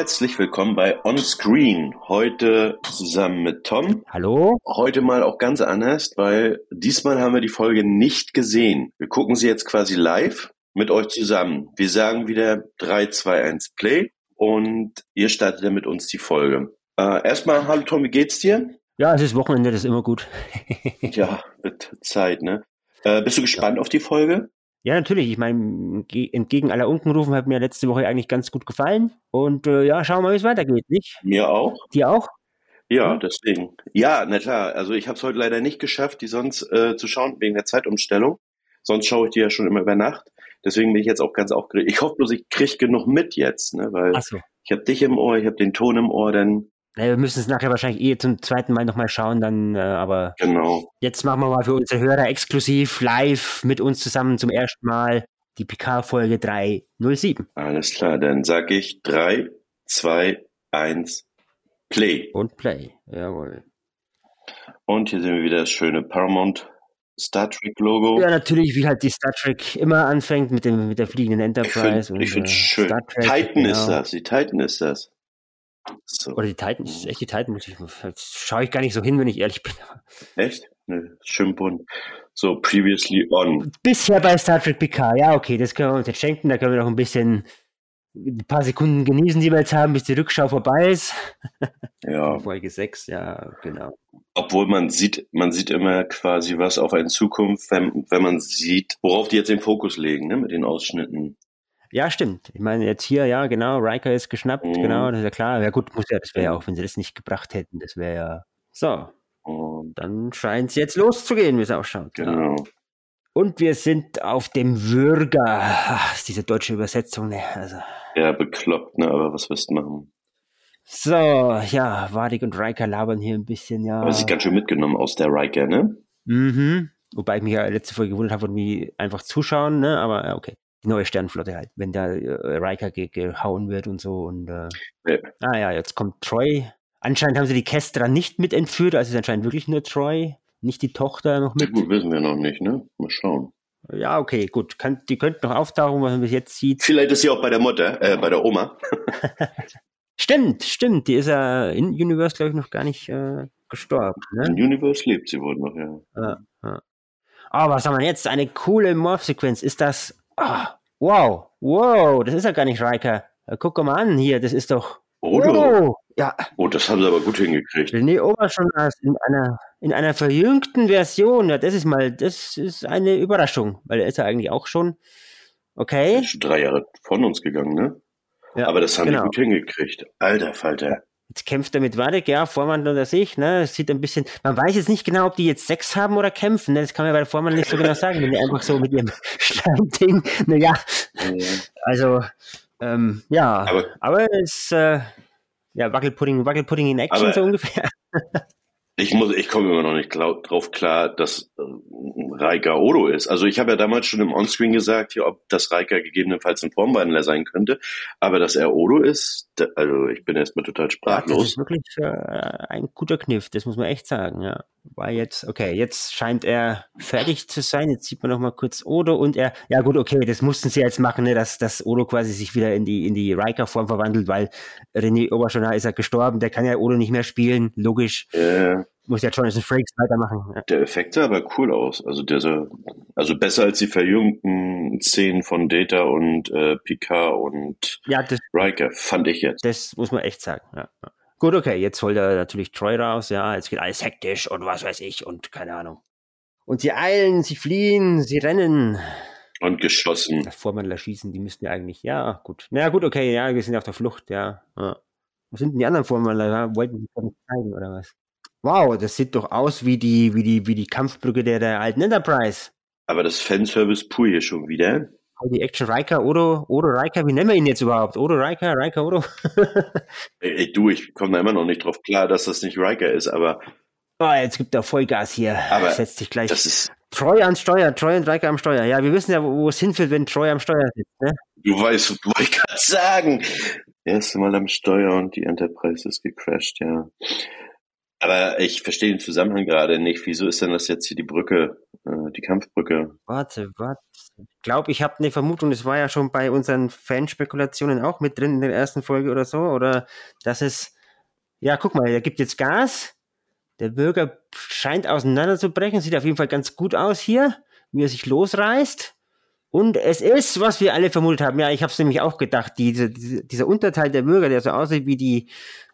Herzlich willkommen bei On Screen. Heute zusammen mit Tom. Hallo. Heute mal auch ganz anders, weil diesmal haben wir die Folge nicht gesehen. Wir gucken sie jetzt quasi live mit euch zusammen. Wir sagen wieder 3, 2, 1 Play und ihr startet dann mit uns die Folge. Äh, erstmal, hallo Tom, wie geht's dir? Ja, es ist Wochenende, das ist immer gut. ja, wird Zeit, ne? Äh, bist du gespannt ja. auf die Folge? Ja, natürlich. Ich meine, entgegen aller Unkenrufen hat mir letzte Woche eigentlich ganz gut gefallen. Und äh, ja, schauen wir mal, wie es weitergeht, nicht? Mir auch. Dir auch? Ja, deswegen. Ja, na klar. Also ich habe es heute leider nicht geschafft, die sonst äh, zu schauen, wegen der Zeitumstellung. Sonst schaue ich die ja schon immer über Nacht. Deswegen bin ich jetzt auch ganz aufgeregt. Ich hoffe bloß, ich kriege genug mit jetzt, ne? Weil so. ich habe dich im Ohr, ich habe den Ton im Ohr, dann naja, wir müssen es nachher wahrscheinlich eh zum zweiten Mal nochmal schauen, dann, äh, aber genau. jetzt machen wir mal für unsere Hörer exklusiv live mit uns zusammen zum ersten Mal die PK-Folge 307. Alles klar, dann sag ich 3, 2, 1, Play. Und Play, jawohl. Und hier sehen wir wieder das schöne Paramount Star Trek Logo. Ja, natürlich, wie halt die Star Trek immer anfängt mit, dem, mit der fliegenden Enterprise. Ich finde es äh, schön. Trek, Titan genau. ist das, die Titan ist das. So. Oder die Titan, ist echt die Titan, muss ich, schaue ich gar nicht so hin, wenn ich ehrlich bin. Echt? Ne, schön bunt. So, previously on. Bisher bei Star Trek PK, ja, okay, das können wir uns jetzt schenken, da können wir noch ein bisschen ein paar Sekunden genießen, die wir jetzt haben, bis die Rückschau vorbei ist. Ja. Folge 6, ja, genau. Obwohl man sieht, man sieht immer quasi was auf eine Zukunft, wenn, wenn man sieht, worauf die jetzt den Fokus legen, ne, mit den Ausschnitten. Ja, stimmt. Ich meine, jetzt hier, ja, genau, Riker ist geschnappt, mhm. genau, das ist ja klar. Ja gut, muss ja, das wäre ja auch, wenn sie das nicht gebracht hätten, das wäre ja. So. Und dann scheint es jetzt loszugehen, wie es ausschaut. Genau. Ja. Und wir sind auf dem Würger. Ach, diese deutsche Übersetzung, ne? Also. Ja, bekloppt, ne? Aber was wirst du machen? So, ja, Wadig und Riker labern hier ein bisschen, ja. Aber sie ganz schön mitgenommen aus der Riker, ne? Mhm. Wobei ich mich ja letzte Folge gewundert habe, wie einfach zuschauen, ne? Aber okay die neue Sternenflotte halt, wenn da äh, Riker ge gehauen wird und so. Und äh, ja. ah ja, jetzt kommt Troy. Anscheinend haben sie die Kestra nicht mit entführt, also ist anscheinend wirklich nur Troy, nicht die Tochter noch mit. Gut, wissen wir noch nicht, ne? Mal schauen. Ja, okay, gut. Kann, die könnte noch auftauchen, was man bis jetzt sieht. Vielleicht ist sie auch bei der Mutter, äh, bei der Oma. stimmt, stimmt. Die ist ja in Universe, glaube ich, noch gar nicht äh, gestorben. Ne? In Universe lebt sie wohl noch, ja. ja, ja. Aber was haben wir jetzt? Eine coole Morph-Sequenz. Ist das Ah, wow, wow, das ist ja gar nicht Riker. Guck mal an hier, das ist doch. Odo. Oh, ja. Oh, das haben sie aber gut hingekriegt. René Oberschonast in einer, in einer verjüngten Version. Ja, das ist mal, das ist eine Überraschung, weil er ist ja eigentlich auch schon. Okay. Ist schon drei Jahre von uns gegangen, ne? Ja, aber das haben genau. die gut hingekriegt. Alter Falter. Jetzt kämpft er mit Wadek, ja, Vormann oder sich, ne? Es sieht ein bisschen, man weiß jetzt nicht genau, ob die jetzt Sex haben oder kämpfen, ne? Das kann man bei der Vormann nicht so genau sagen, wenn die einfach so mit ihrem Schleimding, naja. Ja. Also, ähm, ja, aber, aber es, äh, ja, Wackelpudding, Wackelpudding in Action aber, so ungefähr. Ich muss, ich komme immer noch nicht klar, drauf klar, dass äh, Raika Odo ist. Also ich habe ja damals schon im Onscreen gesagt, hier, ob das Raika gegebenenfalls ein Formwandler sein könnte, aber dass er Odo ist, da, also ich bin erstmal total sprachlos. das ist wirklich äh, ein guter Kniff, das muss man echt sagen. Ja, war jetzt okay, jetzt scheint er fertig zu sein. Jetzt sieht man noch mal kurz Odo und er, ja gut, okay, das mussten sie jetzt machen, ne, dass dass Odo quasi sich wieder in die in die Riker Form verwandelt, weil René Oberschonner ist ja gestorben, der kann ja Odo nicht mehr spielen, logisch. Ja muss ja Jonathan Frakes weitermachen. Ja. Der Effekt sah aber cool aus. Also der sah, also besser als die verjüngten Szenen von Data und äh, Picard und ja, das, Riker, fand ich jetzt. Das muss man echt sagen, ja. Gut, okay, jetzt holt er natürlich Troy raus, ja, jetzt geht alles hektisch und was weiß ich und keine Ahnung. Und sie eilen, sie fliehen, sie rennen. Und geschossen. Das Vormandler schießen, die müssten ja eigentlich, ja, gut. Na naja, gut, okay, ja, wir sind auf der Flucht, ja. ja. Was sind denn die anderen Vormandler? Ja? Wollten die nicht zeigen, oder was? Wow, das sieht doch aus wie die, wie die, wie die Kampfbrücke der, der alten Enterprise. Aber das Fanservice pur hier schon wieder. Die Action Riker, Odo, Odo Riker, wie nennen wir ihn jetzt überhaupt? Odo Riker, Riker, Odo? ey, ey, du, ich komme da immer noch nicht drauf klar, dass das nicht Riker ist, aber. Oh, jetzt gibt er Vollgas hier. Aber Setzt sich gleich. Das ist, Treu ans Steuer, Treu und Riker am Steuer. Ja, wir wissen ja, wo es hinführt, wenn Treu am Steuer sitzt. Ne? Du weißt, wollte ich gerade sagen. Erste Mal am Steuer und die Enterprise ist gecrashed, ja. Aber ich verstehe den Zusammenhang gerade nicht. Wieso ist denn das jetzt hier die Brücke, äh, die Kampfbrücke? Warte, warte. Ich glaube, ich habe eine Vermutung, das war ja schon bei unseren Fanspekulationen auch mit drin in der ersten Folge oder so. Oder dass es, ja, guck mal, er gibt jetzt Gas. Der Bürger scheint auseinanderzubrechen. Sieht auf jeden Fall ganz gut aus hier, wie er sich losreißt. Und es ist, was wir alle vermutet haben. Ja, ich habe es nämlich auch gedacht. Diese, diese, dieser Unterteil der Bürger, der so aussieht wie die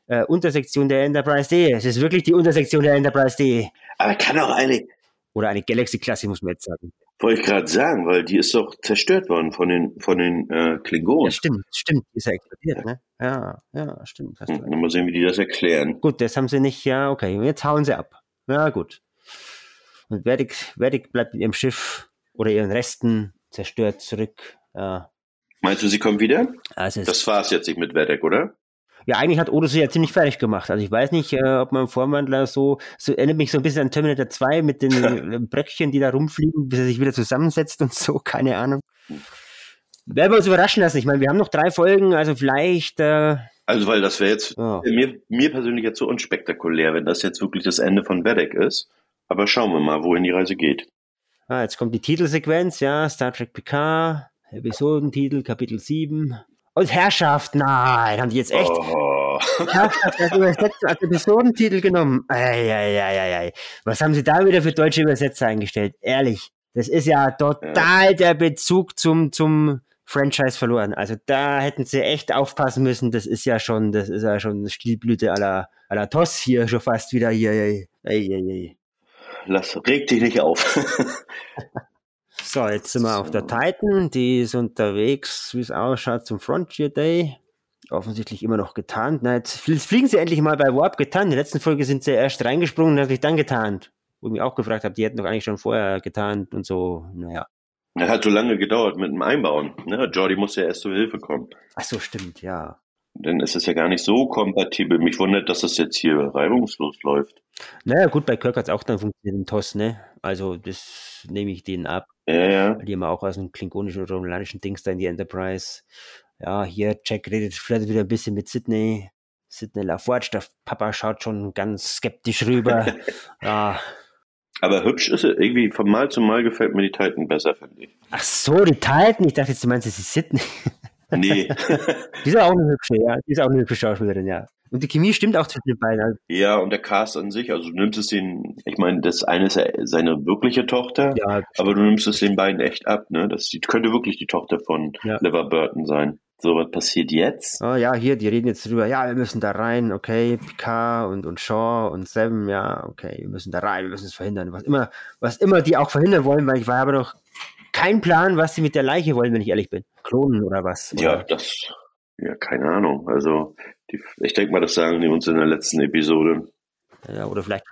äh, Untersektion der Enterprise D. Es ist wirklich die Untersektion der Enterprise D. Aber kann auch eine, Oder eine Galaxy-Klasse, muss man jetzt sagen. wollte ich gerade sagen, weil die ist doch zerstört worden von den, von den äh, Ja, Klingonen. stimmt, stimmt. Ist ja explodiert, ne? Ja, ja, stimmt. Hast. Hm, Mal sehen, wie die das erklären. Gut, das haben sie nicht, ja, okay. Jetzt hauen sie ab. Ja, gut. Und Verdic, Verdic bleibt mit ihrem Schiff oder ihren Resten zerstört zurück. Ja, Meinst du, sie kommen wieder? also es, Das war's jetzt nicht mit Vedek, oder? Ja, eigentlich hat Odo sie ja ziemlich fertig gemacht. Also ich weiß nicht, äh, ob man im Vorwandler so, so erinnert mich so ein bisschen an Terminator 2 mit den äh, Bröckchen, die da rumfliegen, bis er sich wieder zusammensetzt und so, keine Ahnung. Werden wir uns überraschen lassen. Ich meine, wir haben noch drei Folgen, also vielleicht, äh, Also, weil das wäre jetzt ja. mir, mir persönlich jetzt so unspektakulär, wenn das jetzt wirklich das Ende von Vedek ist. Aber schauen wir mal, wohin die Reise geht. Ah, jetzt kommt die Titelsequenz, ja, Star Trek Picard, Episodentitel, Kapitel 7. Und Herrschaft, nein, haben die jetzt echt Oh. Herrschaft als, Übersetz- als Episodentitel genommen? Eieieiei. Was haben sie da wieder für deutsche Übersetzer eingestellt? Ehrlich, das ist ja total der Bezug zum, zum Franchise verloren. Also da hätten sie echt aufpassen müssen. Das ist ja schon, das ist ja schon Stilblüte à la, Toss hier schon fast wieder hier. Ei, ei, ei, ei. Lass, reg dich nicht auf. So, jetzt sind wir auf der. Titan. Die ist unterwegs, wie es ausschaut, zum Frontier Day. Offensichtlich immer noch getarnt. Na, jetzt fl- fliegen sie endlich mal bei Warp getarnt. In der letzten Folge sind sie erst reingesprungen und haben sich dann getarnt. Wo ich mich auch gefragt habe, die hätten doch eigentlich schon vorher getarnt und so. Naja. Das hat so lange gedauert mit dem Einbauen. Ne? Jordi musste ja erst zur Hilfe kommen. Ach so, stimmt, ja. Dann ist es ja gar nicht so kompatibel. Mich wundert, dass das jetzt hier reibungslos läuft. Naja, gut, bei Kirk hat es auch dann funktioniert im TOS, ne? Also, das nehme ich denen ab. Ja, ja. Die haben auch aus dem klingonischen oder romulanischen Dings da in die Enterprise. Ja, hier, Jack redet vielleicht wieder ein bisschen mit Sydney. Sydney LaForge, der Papa schaut schon ganz skeptisch rüber. ja. Aber hübsch ist er. Irgendwie von Mal zu Mal gefällt mir die Titan besser, finde ich. Ach so, die Titan. Ich dachte jetzt, du meinst, das ist Sydney. Nee. Die ist auch eine hübsche, ja. Die ist auch eine hübsche Schauspielerin, ja. Und die Chemie stimmt auch zwischen den beiden. Also, ja, und der Cast an sich, also du nimmst es den, ich meine, das eine ist ja seine wirkliche Tochter, ja, aber du nimmst es den beiden echt ab, ne? Das die, könnte wirklich die Tochter von Ja. Lever Burton sein. So, was passiert jetzt? Oh ja, hier, die reden jetzt drüber, ja, wir müssen da rein, okay, Picard und, und Shaw und Seven, ja, okay, wir müssen da rein, wir müssen es verhindern, was immer, was immer die auch verhindern wollen, weil ich war aber noch kein Plan, was sie mit der Leiche wollen, wenn ich ehrlich bin. Klonen oder was? Ja, Oder? das, ja, keine Ahnung. Also, die, ich denke mal, das sagen die uns in der letzten Episode. Ja, oder vielleicht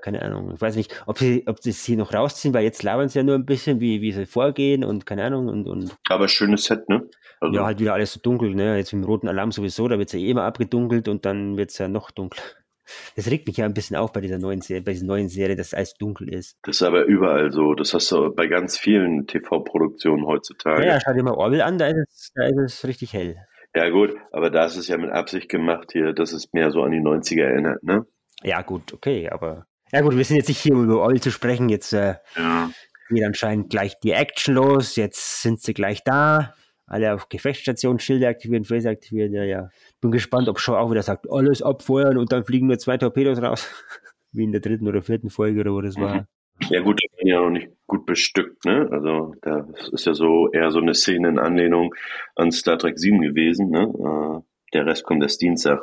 keine Ahnung. Ich weiß nicht, ob sie, ob sie sie noch rausziehen, weil jetzt labern sie ja nur ein bisschen, wie, wie sie vorgehen und keine Ahnung und, und Aber schönes Set, ne? Also, ja, halt wieder alles so dunkel, ne? Jetzt mit dem roten Alarm sowieso, da wird es ja eh immer abgedunkelt und dann wird es ja noch dunkler. Das regt mich ja ein bisschen auf bei dieser neuen Serie, bei dieser neuen Serie, dass alles dunkel ist. das ist aber überall so. Das hast du bei ganz vielen TV-Produktionen heutzutage. Ja, ja, schau dir mal Orwell an, da ist es, da ist es richtig hell. Ja, gut, aber da ist es ja mit Absicht gemacht hier, dass es mehr so an die 90er erinnert, ne? Ja, gut, okay, aber. Ja gut, wir sind jetzt nicht hier, um über Orwell zu sprechen. Jetzt äh, Ja. geht anscheinend gleich die Action los. Jetzt sind sie gleich da. Alle auf Gefechtsstation, Schilde aktivieren, Phaser aktivieren, ja, ja. Bin gespannt, ob Shaw auch wieder sagt, alles abfeuern und dann fliegen nur zwei Torpedos raus. Wie in der dritten oder vierten Folge oder wo das war. Ja gut, da bin ja noch nicht gut bestückt, ne? Also das ist ja so eher so eine Szene in Anlehnung an Star Trek 7 gewesen, ne? Äh, Der Rest kommt erst Dienstag.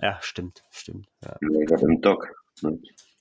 Ja, stimmt, stimmt. Ja. Ja, Im Dock. Ne?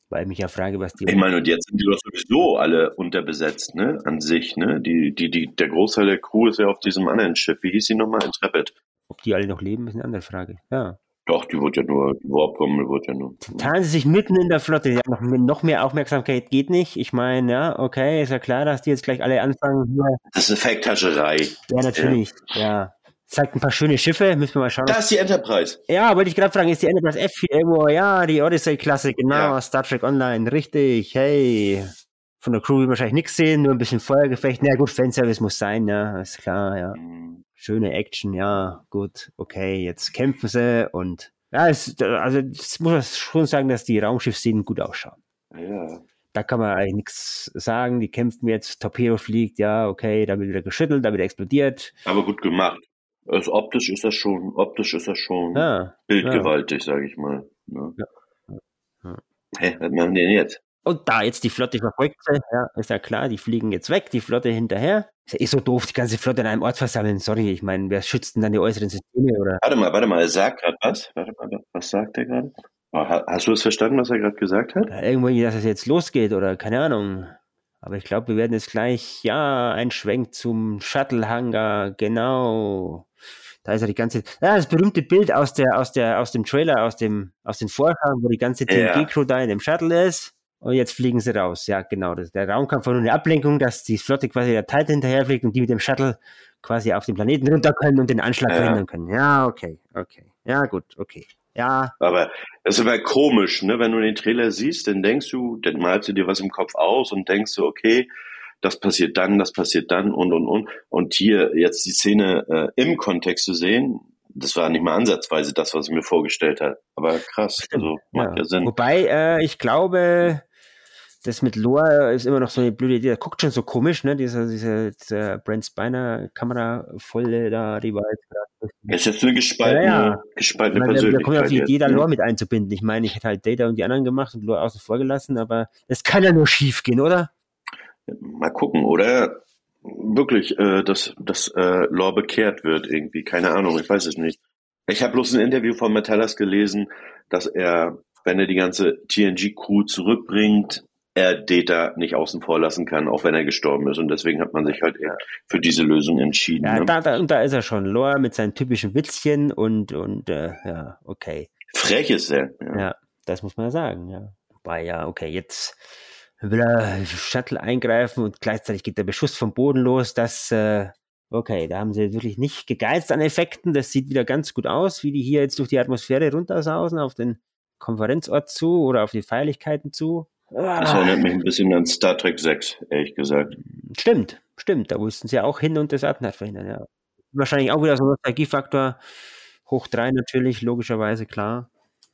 Weil ich mich ja frage, was die. Ich meine, und jetzt sind die doch sowieso alle unterbesetzt, ne? An sich, ne? Die, die, die, der Großteil der Crew ist ja auf diesem anderen Schiff. Wie hieß die nochmal? Intrepid. ob die alle noch leben, ist eine andere Frage. Ja. Doch, die wird ja nur, die Warp-Bombe wird ja nur. Tarnen sie sich mitten in der Flotte. Ja, noch, noch mehr Aufmerksamkeit geht nicht. Ich meine, ja, okay, ist ja klar, dass die jetzt gleich alle anfangen. Hier. Das ist Effekthascherei. Ja, natürlich. Ja. Zeigt ein paar schöne Schiffe, müssen wir mal schauen. Da ist die Enterprise. Ja, wollte ich gerade fragen, ist die Enterprise F hier irgendwo? Ja, die Odyssey-Klasse, genau, Ja. Star Trek Online, richtig, hey. Von der Crew will wahrscheinlich nichts sehen, nur ein bisschen Feuergefecht. Na gut, Fanservice muss sein, ja, ist klar, ja. Mhm. Schöne Action, ja, gut, okay, jetzt kämpfen sie und ja, es, also das muss man schon sagen, dass die Raumschiffszenen gut ausschauen. Ja. Da kann man eigentlich nichts sagen. Die kämpfen jetzt, Torpedo fliegt, ja, okay, da wird wieder geschüttelt, da wird explodiert. Aber gut gemacht. Also optisch ist das schon, optisch ist das schon Ja, bildgewaltig, sage ich mal. Ne? Ja. Ja. Hä, was machen die denn jetzt? Und da jetzt die Flotte verfolgt ja, ist ja klar, die fliegen jetzt weg, die Flotte hinterher. Ist ja eh so doof, die ganze Flotte in einem Ort versammeln. Sorry, ich meine, wer schützt denn dann die äußeren Systeme? Oder? Warte mal, warte mal, er sagt gerade was? Warte mal, was sagt er gerade? Oh, ha- Hast du es verstanden, was er gerade gesagt hat? Ja, irgendwie, dass es jetzt losgeht oder keine Ahnung. Aber ich glaube, wir werden jetzt gleich, ja, ein Schwenk zum Shuttle-Hangar, genau. Da ist ja die ganze, ja, das berühmte Bild aus der, aus der, aus dem Trailer, aus dem, aus den Vorhaben, wo die ganze Ja. TNG-Crew da in dem Shuttle ist. Und jetzt fliegen sie raus. Ja, genau. Das, der Raumkampf war nur eine Ablenkung, dass die Flotte quasi der Titan hinterherfliegt und die mit dem Shuttle quasi auf den Planeten runter können und den Anschlag Ja. verhindern können. Ja, okay, okay. Ja, gut, okay. Ja, Aber das ist aber komisch, ne? Wenn du den Trailer siehst, dann denkst du, dann malst du dir was im Kopf aus und denkst so, okay, das passiert dann, das passiert dann und und und. Und hier jetzt die Szene äh, im Kontext zu sehen, das war nicht mal ansatzweise das, was ich mir vorgestellt habe. Aber krass, also macht ja, Sinn. Wobei, äh, ich glaube, das mit Lore ist immer noch so eine blöde Idee. Der guckt schon so komisch, ne? Dieser, dieser, dieser Brent Spiner Kamerafolle da, die war jetzt gerade. Es ist jetzt eine gespaltene, Ja, ja. gespaltene meine, da- da kommt ja Persönlichkeit. auf die Idee, da ne? Lore mit einzubinden. Ich meine, ich hätte halt Data und die anderen gemacht und Lore außen vor gelassen, aber es kann ja nur schief gehen, oder? Mal gucken, oder wirklich, äh, dass, dass äh, Lore bekehrt wird irgendwie. Keine Ahnung, ich weiß es nicht. Ich habe bloß ein Interview von Metallas gelesen, dass er, wenn er die ganze TNG-Crew zurückbringt, er Data nicht außen vor lassen kann, auch wenn er gestorben ist. Und deswegen hat man sich halt eher für diese Lösung entschieden. Ja, ne? da, da, und da ist er schon. Lore mit seinen typischen Witzchen und, und äh, ja, okay. Frech ist er. Ja. Ja, das muss man ja sagen, ja. Wobei, ja, okay, jetzt will er Shuttle eingreifen und gleichzeitig geht der Beschuss vom Boden los. Das, äh, okay, da haben sie wirklich nicht gegeizt an Effekten. Das sieht wieder ganz gut aus, wie die hier jetzt durch die Atmosphäre runtersausen auf den Konferenzort zu oder auf die Feierlichkeiten zu. Das Ah, erinnert mich ein bisschen an Star Trek 6, ehrlich gesagt. stimmt, stimmt. Da mussten sie auch hin und das Attentat verhindern, ja. Wahrscheinlich auch wieder so ein Nostalgiefaktor. Hoch drei natürlich, logischerweise, klar.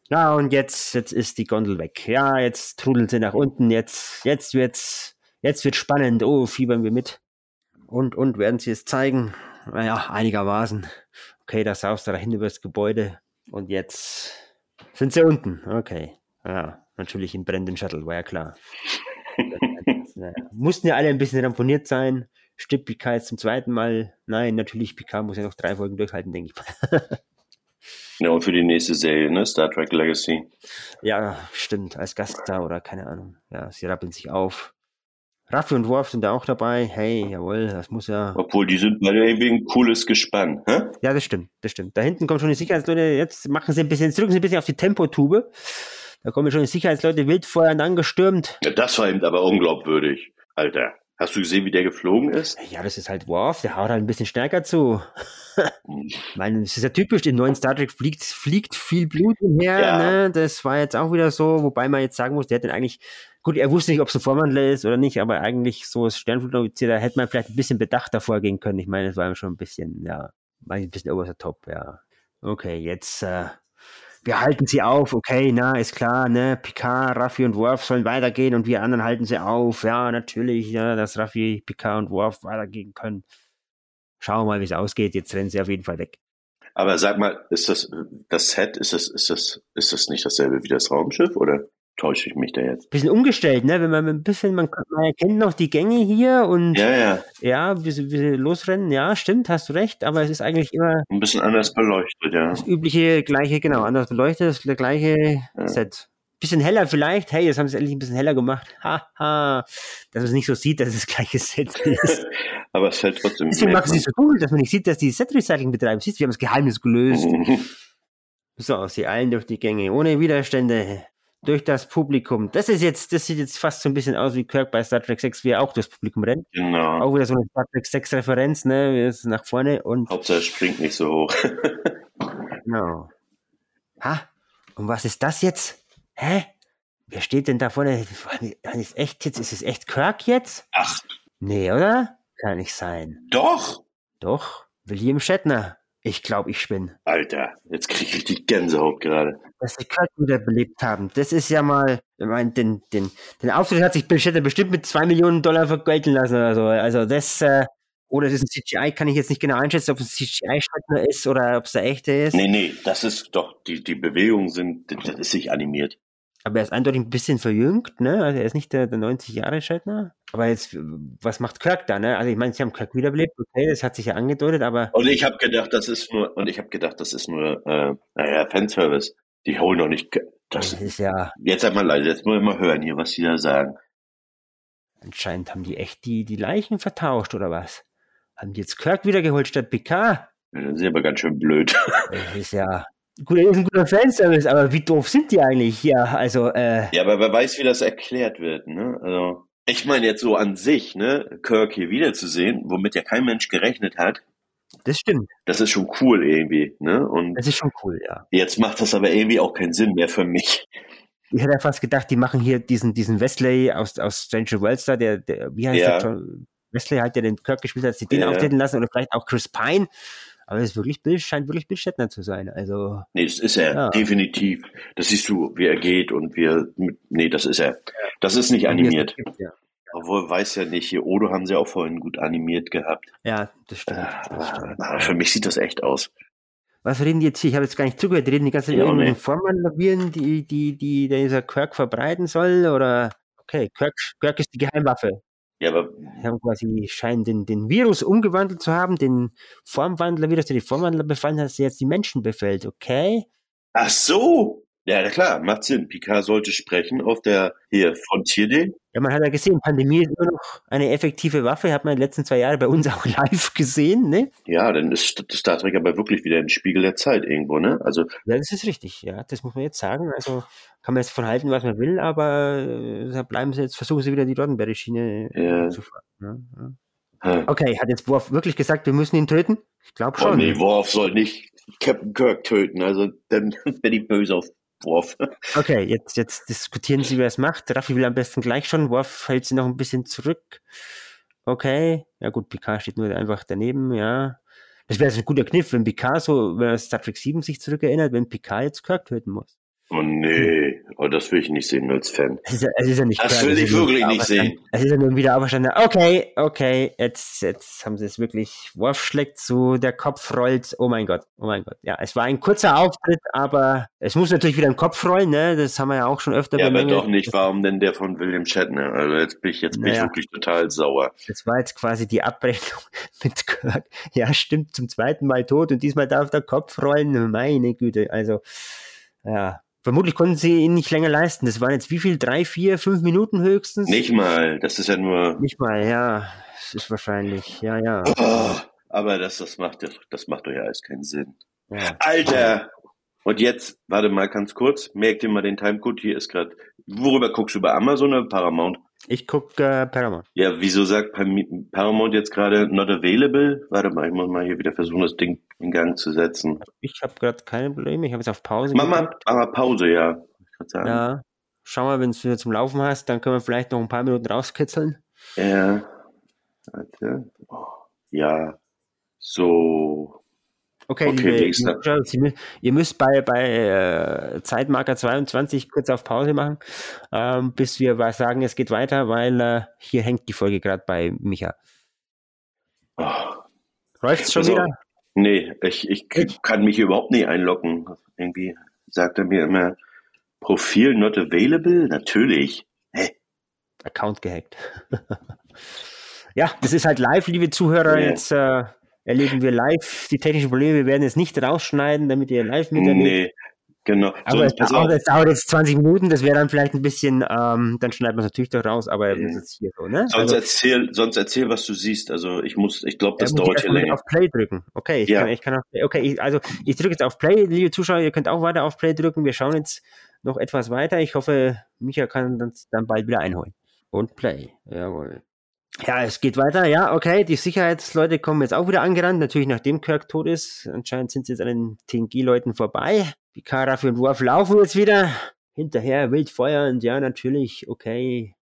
Ja, und jetzt, jetzt ist die Gondel weg. Ja, jetzt trudeln sie nach unten. Jetzt, jetzt wird's, jetzt wird spannend. Oh, fiebern wir mit. Und, und werden sie es zeigen? Naja, einigermaßen. Okay, da saust er dahin über das Gebäude. Und jetzt sind sie unten. Okay. Ja, natürlich im brennenden Shuttle, war ja klar. naja. Mussten ja alle ein bisschen ramponiert sein. Stirbt Picard jetzt zum zweiten Mal? Nein, natürlich, Picard muss ja noch drei Folgen durchhalten, denke ich mal. Ja, und für die nächste Serie, ne? Star Trek Legacy. Ja, stimmt, als Gaststar oder keine Ahnung. Ja, sie rappeln sich auf. Raffi und Worf sind da auch dabei. Hey, jawohl, das muss ja. Obwohl, die sind beide irgendwie ein cooles Gespann. Hä? Ja, das stimmt, das stimmt. Da hinten kommen schon die Sicherheitsleute. Jetzt machen sie ein bisschen, jetzt drücken sie ein bisschen auf die Tempotube. Da kommen schon die Sicherheitsleute wild feuernd angestürmt. Ja, das war eben aber unglaubwürdig. Alter, hast du gesehen, wie der geflogen ist? Ja, das ist halt Worf, der haut halt ein bisschen stärker zu. Ich meine, es ist ja typisch, im neuen Star Trek fliegt, fliegt viel Blut umher, Ja. ne? Das war jetzt auch wieder so, wobei man jetzt sagen muss, der hat den eigentlich, gut, er wusste nicht, ob es ein Vorwandler ist oder nicht, aber eigentlich so als Sternflutoffizier, da hätte man vielleicht ein bisschen bedachter vorgehen können. Ich meine, das war schon ein bisschen, ja, war ein bisschen over the top, ja. Okay, jetzt, äh, wir halten sie auf, okay, na, ist klar, ne, Picard, Raffi und Worf sollen weitergehen und wir anderen halten sie auf, ja, natürlich, ja, dass Raffi, Picard und Worf weitergehen können. Schauen wir mal, wie es ausgeht, jetzt rennen sie auf jeden Fall weg. Aber sag mal, ist das das Set, ist das, ist das, ist das nicht dasselbe wie das Raumschiff oder täusche ich mich da jetzt? Bisschen umgestellt, ne, wenn man ein bisschen, man, kann- man erkennt noch die Gänge hier und Ja, ja, ja, wie sie, wie sie losrennen, ja, stimmt, hast du recht, aber es ist eigentlich immer ein bisschen anders beleuchtet, ja. das übliche, gleiche, genau, anders beleuchtet, das gleiche Ja. Set. Bisschen heller vielleicht, hey, jetzt haben sie es endlich ein bisschen heller gemacht, haha, dass man es nicht so sieht, dass es das gleiche Set ist. Aber es fällt trotzdem. Deswegen macht es nicht so cool, dass man nicht sieht, dass die Set-Recycling betreiben. Siehst du, wir haben das Geheimnis gelöst. So, sie eilen durch die Gänge, ohne Widerstände, durch das Publikum. Das ist jetzt, das sieht jetzt fast so ein bisschen aus wie Kirk bei Star Trek 6, wie er auch durchs Publikum rennt. genau. Auch wieder so eine Star Trek 6 Referenz, ne, wir sind nach vorne und, Hauptsache springt nicht so hoch. genau. Ha? Und was ist das jetzt? Hä? Wer steht denn da vorne? Ist echt jetzt, ist es echt Kirk jetzt? Ach. Nee, oder? Kann nicht sein. Doch. Doch. William Shatner. Ich glaube, ich spinne. Alter, jetzt kriege ich die Gänsehaut gerade. Dass sie Kirk wieder belebt haben. Das ist ja mal, ich meine, den, den, den Auftritt hat sich bestimmt mit zwei Millionen Dollar vergelten lassen oder so. Also das, äh, oder das ist ein CGI, kann ich jetzt nicht genau einschätzen, ob es ein CGI-Shatner ist oder ob es der echte ist. Nee, nee, das ist doch, die, die Bewegungen sind, das ist sich animiert. Aber er ist eindeutig ein bisschen verjüngt, ne? Also er ist nicht der, der 90 Jahre Shatner. Aber jetzt, was macht Kirk da, ne? Also ich meine, sie haben Kirk wiederbelebt, okay, das hat sich ja angedeutet, aber. Und ich habe gedacht, das ist nur, und ich habe gedacht, das ist nur, äh, naja, Fanservice. Die holen doch nicht. Das, das ist ja. Jetzt einmal leise, jetzt muss ich mal hören hier, was die da sagen. Anscheinend haben die echt die, die Leichen vertauscht, oder was? Haben die jetzt Kirk wiedergeholt statt Picard? Ja, das ist aber ganz schön blöd. Das ist ja. Gut, ist ein guter Fanservice, aber wie doof sind die eigentlich? Ja, also, äh. Ja, aber wer weiß, wie das erklärt wird, ne? Also, ich meine jetzt so an sich, ne, Kirk hier wiederzusehen, womit ja kein Mensch gerechnet hat. Das stimmt. Das ist schon cool irgendwie, ne? Und das ist schon cool, ja. Jetzt macht das aber irgendwie auch keinen Sinn mehr für mich. Ich hätte ja fast gedacht, die machen hier diesen, diesen Wesley aus, aus Stranger Worlds da, der, der wie heißt ja. der? Wesley halt, der den Kirk gespielt hat, dass sie den ja. auftreten lassen oder vielleicht auch Chris Pine. Aber es ist wirklich scheint wirklich Bill Shatner zu sein. Also. Nee, das ist er, ja. definitiv. Das siehst du, wie er geht und wie er, nee, das ist er. Das ist nicht animiert. Gibt, ja. Obwohl, weiß ja nicht, hier Odo haben sie auch vorhin gut animiert gehabt. Ja, das stimmt. Das stimmt. Aber für mich sieht das echt aus. Was reden die jetzt hier? Ich habe jetzt gar nicht zugehört. Die reden die ganze Zeit ja, über nee. Formanavieren, die, die, die dieser Kirk verbreiten soll? Oder, okay, Kirk, Kirk ist die Geheimwaffe. Ja, aber. Sie haben quasi, scheinen den, den Virus umgewandelt zu haben, den Formwandler-Virus, der die Formwandler befallen hat, der jetzt die Menschen befällt, okay? Ach so! Ja, klar, macht Sinn. Picard sollte sprechen auf der hier Frontier Day. Ja, man hat ja gesehen, Pandemie ist immer noch eine effektive Waffe, hat man in den letzten zwei Jahren bei uns auch live gesehen, ne? Ja, dann ist Star Trek aber wirklich wieder ein Spiegel der Zeit irgendwo, ne? Also. Ja, das ist richtig, ja, das muss man jetzt sagen. Also kann man jetzt von halten, was man will, aber äh, da bleiben sie jetzt, versuchen sie wieder die Roddenberry-Schiene ja. zu fahren. Ne? Ja. Okay, hat jetzt Worf wirklich gesagt, wir müssen ihn töten? Ich glaube schon. Oh nee, Worf soll nicht Captain Kirk töten, also dann bin ich böse auf Worf. Okay, jetzt, jetzt diskutieren Sie, wer es macht. Raffi will am besten gleich schon. Worf hält sie noch ein bisschen zurück. Okay, ja gut, Picard steht nur einfach daneben, ja. Das wäre ein guter Kniff, wenn Picard so, wenn Star Trek 7 sich zurückerinnert, wenn Picard jetzt Kirk töten muss. Oh nee, oh, das will ich nicht sehen als Fan. Es ist ja, es ist ja nicht das klar, will ich wirklich nicht sehen. Es ist ja nur wieder auferstanden. Okay, okay, jetzt, jetzt haben sie es wirklich. Worf schlägt zu, der Kopf rollt. Oh mein Gott, oh mein Gott. Ja, es war ein kurzer Auftritt, aber es muss natürlich wieder im Kopf rollen, ne? Das haben wir ja auch schon öfter Ja, aber doch nicht. Warum denn der von William Shatner? Also jetzt bin ich, jetzt bin naja. ich wirklich total sauer. Das war jetzt quasi die Abrechnung mit Kirk. Ja, stimmt, zum zweiten Mal tot und diesmal darf der Kopf rollen. Meine Güte, also, ja, Vermutlich konnten sie ihn nicht länger leisten. Das waren jetzt wie viel? Drei, vier, fünf Minuten höchstens? Nicht mal. Das ist ja nur. Nicht mal, ja. Das ist wahrscheinlich. Ja, ja. Oh, aber das, das macht das macht doch ja alles keinen Sinn. Ja. Alter! Und jetzt, warte mal ganz kurz, merk dir mal den Timecode, hier ist gerade. Worüber guckst du bei Amazon oder Paramount? Ich gucke äh, Paramount. Ja, wieso sagt Paramount jetzt gerade not available? Warte mal, ich muss mal hier wieder versuchen, das Ding in Gang zu setzen. Ich habe gerade keine Probleme, ich habe jetzt auf Pause Mach mal, mach mal Pause, ja. Ja, schau mal, wenn du es wieder zum Laufen hast, dann können wir vielleicht noch ein paar Minuten rauskitzeln. Ja, warte. Oh, ja, so. Okay, okay liebe Zuschauer, ihr müsst bei, bei äh, Zeitmarker 22 kurz auf Pause machen, ähm, bis wir was sagen, es geht weiter, weil äh, hier hängt die Folge gerade bei Micha. Oh. Läuft es schon also, wieder? Nee, ich, ich, ich kann mich überhaupt nicht einloggen. Irgendwie sagt er mir immer, Profil not available? Natürlich. Hä? Account gehackt. ja, das ist halt live, liebe Zuhörer. Yeah. Jetzt äh, erleben wir live die technischen Probleme. Wir werden es nicht rausschneiden, damit ihr live miterlebt. Nee, genau. Aber es dauert, es dauert, jetzt 20 Minuten, das wäre dann vielleicht ein bisschen, ähm, dann schneiden wir es natürlich doch raus, aber mhm. das ist hier so, ne? Sonst also, erzähl, sonst erzähl, was du siehst. Also ich muss, ich glaube, das ja, dauert hier länger. auf Play drücken. Okay, ich ja. kann, ich kann auf Play. Okay, ich, also ich drücke jetzt auf Play, liebe Zuschauer, ihr könnt auch weiter auf Play drücken. Wir schauen jetzt noch etwas weiter. Ich hoffe, Micha kann uns dann bald wieder einholen. Und Play, jawohl. Ja, es geht weiter. Ja, okay. Die Sicherheitsleute kommen jetzt auch wieder angerannt. Natürlich, nachdem Kirk tot ist. Anscheinend sind sie jetzt an den TNG-Leuten vorbei. Die Karafi und Worf laufen jetzt wieder. hinterher wild feuernd, ja, natürlich, okay.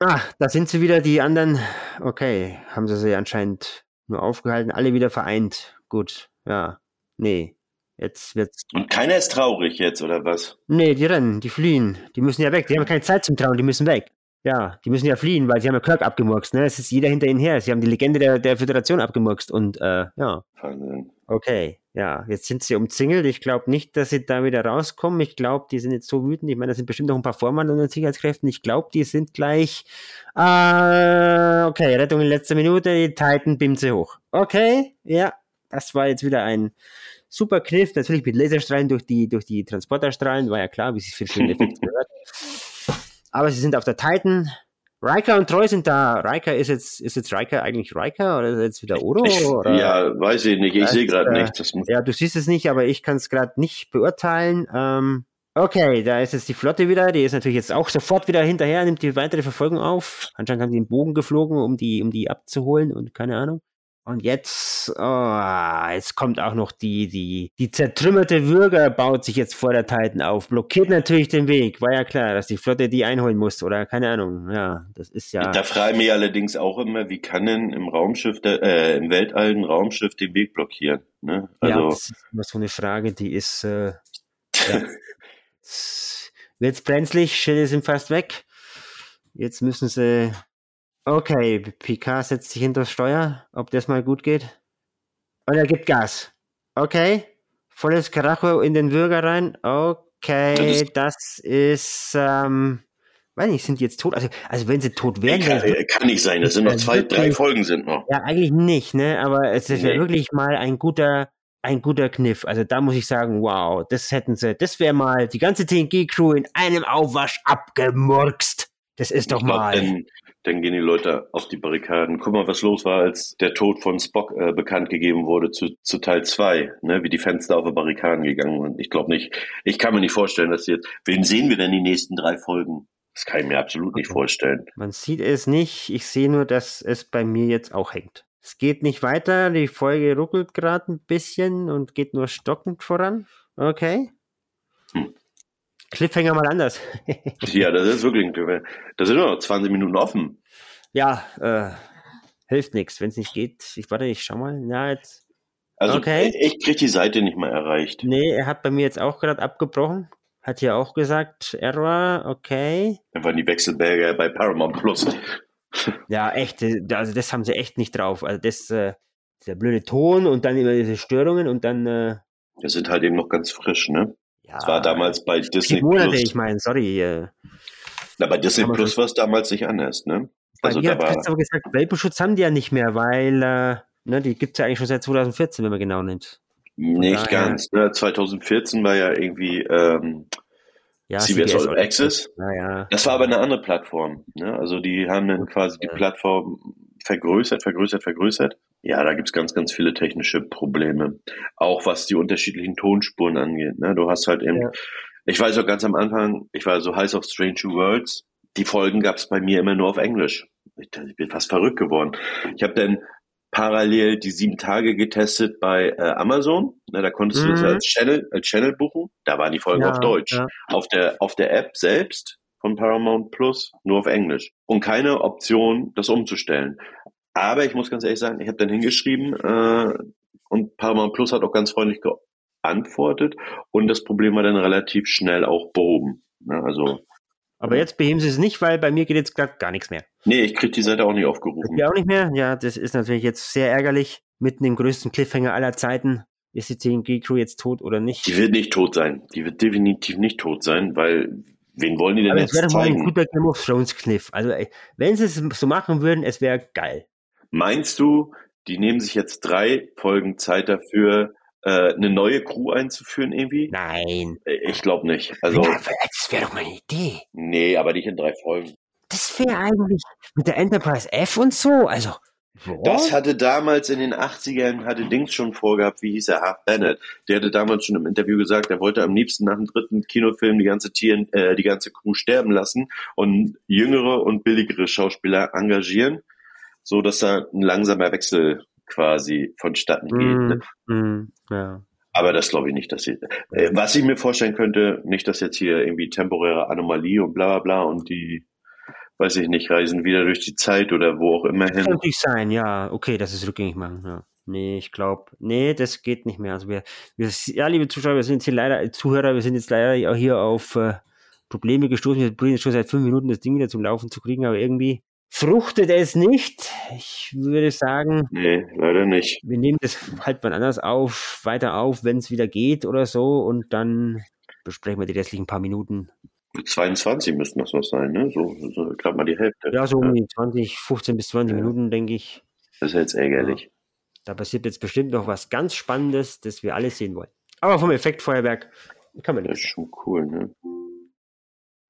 Ah, da sind sie wieder, die anderen. Okay, haben sie sie anscheinend nur aufgehalten, alle wieder vereint. Gut, ja, nee. Jetzt wird's. Und keiner ist traurig jetzt, oder was? Nee, die rennen, die fliehen. Die müssen ja weg. Die haben keine Zeit zum Trauen, die müssen weg. Ja, die müssen ja fliehen, weil sie haben ja Kirk abgemurkst, ne? Es ist jeder hinter ihnen her. Sie haben die Legende der, der Föderation abgemurkst und äh, ja. Wahnsinn. Okay, ja, jetzt sind sie umzingelt. Ich glaube nicht, dass sie da wieder rauskommen. Ich glaube, die sind jetzt so wütend. Ich meine, da sind bestimmt noch ein paar Vormann und Sicherheitskräften. Ich glaube, die sind gleich. Äh, okay, Rettung in letzter Minute. Die Titan beamt sie hoch. Okay, ja, das war jetzt wieder ein super Kniff. Natürlich mit Laserstrahlen durch die, durch die Transporterstrahlen. War ja klar, wie sich für schöne Effekte gehört. Aber sie sind auf der Titan. Riker und Troy sind da. Riker ist jetzt, ist jetzt Riker eigentlich Riker oder ist jetzt wieder Odo? Ich, oder? ja, weiß ich nicht. Ich sehe gerade äh, nicht. Ja, du siehst es nicht, aber ich kann es gerade nicht beurteilen. Ähm, okay, da ist jetzt die Flotte wieder. Die ist natürlich jetzt auch sofort wieder hinterher, nimmt die weitere Verfolgung auf. Anscheinend haben die einen Bogen geflogen, um die, um die abzuholen und keine Ahnung. Und jetzt, oh, jetzt kommt auch noch die, die, die zertrümmerte Würger baut sich jetzt vor der Titan auf, blockiert natürlich den Weg. War ja klar, dass die Flotte die einholen muss oder keine Ahnung. Ja, das ist ja. Da frage ich mich allerdings auch immer, wie kann denn im Raumschiff, der, äh, im Weltall ein Raumschiff den Weg blockieren? Ne? Also, ja, das ist immer so eine Frage, die ist, äh, ja. Wird's brenzlig, Schilde sind fast weg. Jetzt müssen sie. Okay, Picard setzt sich hinter das Steuer, ob das mal gut geht. Und er gibt Gas. Okay. Volles Karacho in den Würger rein. Okay, Das ist- ähm, weiß nicht, sind die jetzt tot? Also, also wenn sie tot wären, kann, kann nicht sein. Das sind noch Ja, zwei, drei. Folgen sind noch. Ja, eigentlich nicht, ne? Aber es ist ja Nee. wirklich mal ein guter, ein guter Kniff. Also da muss ich sagen, wow, das hätten sie, das wäre mal die ganze TNG-Crew in einem Aufwasch abgemurkst. Das ist doch glaub, mal. Dann, dann gehen die Leute auf die Barrikaden. Guck mal, was los war, als der Tod von Spock äh, bekannt gegeben wurde zu, zu Teil 2, ne? wie die Fenster auf die Barrikaden gegangen sind. Ich glaube nicht, ich kann mir nicht vorstellen, dass jetzt, wen sehen wir denn die nächsten drei Folgen? Das kann ich mir absolut nicht vorstellen. Man sieht es nicht. Ich sehe nur, dass es bei mir jetzt auch hängt. Es geht nicht weiter. Die Folge ruckelt gerade ein bisschen und geht nur stockend voran. Okay. Hm. Cliffhanger mal anders. Ja, das ist wirklich ein Da sind nur noch 20 Minuten offen. ja, äh, hilft nichts, wenn es nicht geht. Ich warte, ich schau mal. Na, jetzt. Also Okay. ich krieg die Seite nicht mal erreicht. Nee, er hat bei mir jetzt auch gerade abgebrochen. Hat ja auch gesagt, Error, okay. Dann waren die Wechselberger bei Paramount Plus. Ja, echt, äh, also das haben sie echt nicht drauf. Also das, äh, dieser blöde Ton und dann immer diese Störungen und dann, äh, Wir sind halt eben noch ganz frisch, ne? Ja. Das war damals bei Disney Monate, Plus. ich meine, sorry. Na, bei Disney Plus war es damals nicht anders, ne? bei Also da war, aber gesagt, Welpenschutz haben die ja nicht mehr, weil, äh, ne, die gibt's ja eigentlich schon seit 2014, wenn man genau nimmt. nicht daher- ganz. Ne? 2014 war ja irgendwie ähm, Ja, CBS All Access. Naja. Das war aber eine andere Plattform. Ne? Also die haben dann quasi die Ja. Plattform vergrößert, vergrößert, vergrößert. Ja, da gibt's ganz, ganz viele technische Probleme. Auch was die unterschiedlichen Tonspuren angeht. Ne? Du hast halt eben, Ja. ich weiß auch ganz am Anfang, ich war so heiß auf Strange Worlds. Die Folgen gab's bei mir immer nur auf Englisch. Ich, ich bin fast verrückt geworden. Ich habe dann parallel die sieben Tage getestet bei äh, Amazon. Ne, da konntest du das Mhm. als Channel, als Channel buchen. Da waren die Folgen Ja, auf Deutsch ja. auf der, auf der App selbst von Paramount Plus nur auf Englisch und keine Option, das umzustellen. Aber ich muss ganz ehrlich sagen, ich habe dann hingeschrieben äh, und Paramount Plus hat auch ganz freundlich geantwortet und das Problem war dann relativ schnell auch behoben. Ne, also, Aber jetzt beheben sie es nicht, weil bei mir geht jetzt gerade gar nichts mehr. nee, ich krieg die Seite auch nicht aufgerufen. Ja, auch nicht mehr. Ja, das ist natürlich jetzt sehr ärgerlich. Mitten im größten Cliffhanger aller Zeiten. Ist die TNG-Crew jetzt tot oder nicht? Die wird nicht tot sein. Die wird definitiv nicht tot sein, weil wen wollen die denn Aber jetzt es wäre doch mal ein guter Game of Thrones Kniff. Also, ey, wenn sie es so machen würden, es wäre geil. Meinst du, die nehmen sich jetzt drei Folgen Zeit dafür, äh, eine neue Crew einzuführen irgendwie? Nein. Ich glaube nicht. Also, ja, das wäre doch mal eine Idee. nee, aber nicht in drei Folgen. Das wäre eigentlich mit der Enterprise F und so. Also, boah. Das hatte damals in den 80ern, hatte Dings schon vorgehabt, wie hieß er, Half Bennett. Der hatte damals schon im Interview gesagt, er wollte am liebsten nach dem dritten Kinofilm die ganze Tier, äh, die ganze Crew sterben lassen und jüngere und billigere Schauspieler engagieren, so dass da ein langsamer Wechsel quasi vonstatten geht. Mm, mm, ja. Aber das glaube ich nicht, dass sie. Äh, was ich mir vorstellen könnte, nicht, dass jetzt hier irgendwie temporäre Anomalie und bla bla bla und die, weiß ich nicht, reisen wieder durch die Zeit oder wo auch immer hin. Kann natürlich sein, ja. Okay, dass es rückgängig machen, ja. Nee, ich glaube, nee, das geht nicht mehr. Also wir, wir, ja, liebe Zuschauer, wir sind jetzt hier leider, Zuhörer, wir sind jetzt leider auch hier auf äh, Probleme gestoßen. Wir probieren jetzt schon seit fünf Minuten das Ding wieder zum Laufen zu kriegen, aber irgendwie fruchtet es nicht. Ich würde sagen, Nee, leider nicht. wir nehmen das halt mal anders auf, weiter auf, wenn es wieder geht oder so und dann besprechen wir die restlichen paar Minuten. 22 müssten das noch sein, ne? So, so gerade mal die Hälfte. Ja, so um die 20, 15 bis 20 Minuten, denke ich. Das ist jetzt ärgerlich. Da passiert jetzt bestimmt noch was ganz Spannendes, das wir alle sehen wollen. Aber vom Effektfeuerwerk kann man Das ist nicht. schon cool, ne?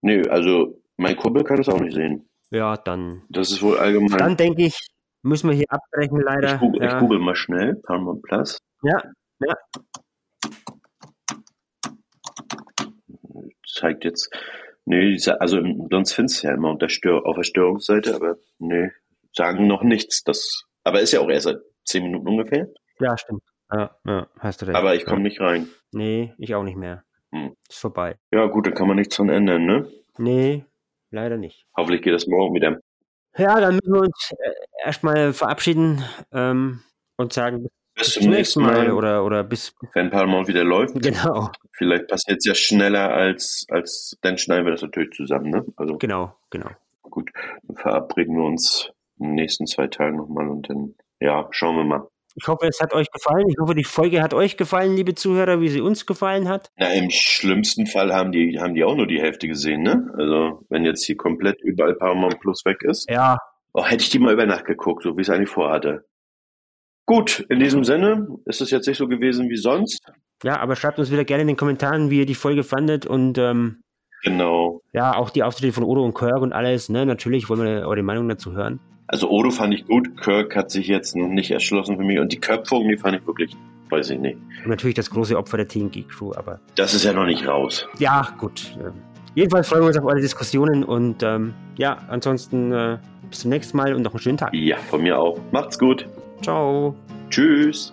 Nee, also mein Kumpel kann es auch nicht sehen. Ja, dann, Das ist wohl allgemein. dann denke ich, müssen wir hier abbrechen leider. ich, google, ich ja. google mal schnell, Paramount Plus. ja, ja, Zeigt jetzt. Nee, also sonst findest du ja immer unter Stör, auf der Störungsseite, aber nee, sagen noch nichts. Das, aber ist ja auch erst seit 10 Minuten ungefähr. ja, stimmt. Ja, ja, hast du recht. Aber ich komme ja. nicht rein. Nee, ich auch nicht mehr. Hm. Ist vorbei. Ja, gut, da kann man nichts dran ändern, ne? Nee, leider nicht. Hoffentlich geht das morgen wieder. Ja, dann müssen wir uns äh, erstmal verabschieden ähm, und sagen Bis bis zum nächsten Mal oder, oder bis, Wenn Paramount wieder läuft. genau, Vielleicht passiert es ja schneller als, als, dann schneiden wir das natürlich zusammen, ne? Also genau, genau. gut, dann verabreden wir uns in den nächsten zwei Tagen nochmal und dann, ja, schauen wir mal. Ich hoffe, es hat euch gefallen. Ich hoffe, die Folge hat euch gefallen, liebe Zuhörer, wie sie uns gefallen hat. Na, im schlimmsten Fall haben die, haben die auch nur die Hälfte gesehen, ne? Also, wenn jetzt hier komplett überall Paramount Plus weg ist. Ja, Oh, hätte ich die mal über Nacht geguckt, so wie ich es eigentlich vorhatte. Gut, in diesem Sinne ist es jetzt nicht so gewesen wie sonst. ja, aber schreibt uns wieder gerne in den Kommentaren, wie ihr die Folge fandet und ähm, Genau. ja, auch die Auftritte von Odo und Kirk und alles. Ne? Natürlich wollen wir eure Meinung dazu hören. Also Odo fand ich gut, Kirk hat sich jetzt noch nicht erschlossen für mich und die Köpfung, die fand ich wirklich, weiß ich nicht. Und natürlich das große Opfer der TNG Crew, aber Das ist ja noch nicht raus. ja, gut. ähm, Jedenfalls freuen wir uns auf eure Diskussionen und ähm, ja, ansonsten äh, bis zum nächsten Mal und noch einen schönen Tag. Ja, von mir auch. Macht's gut. Ciao. Tschüss.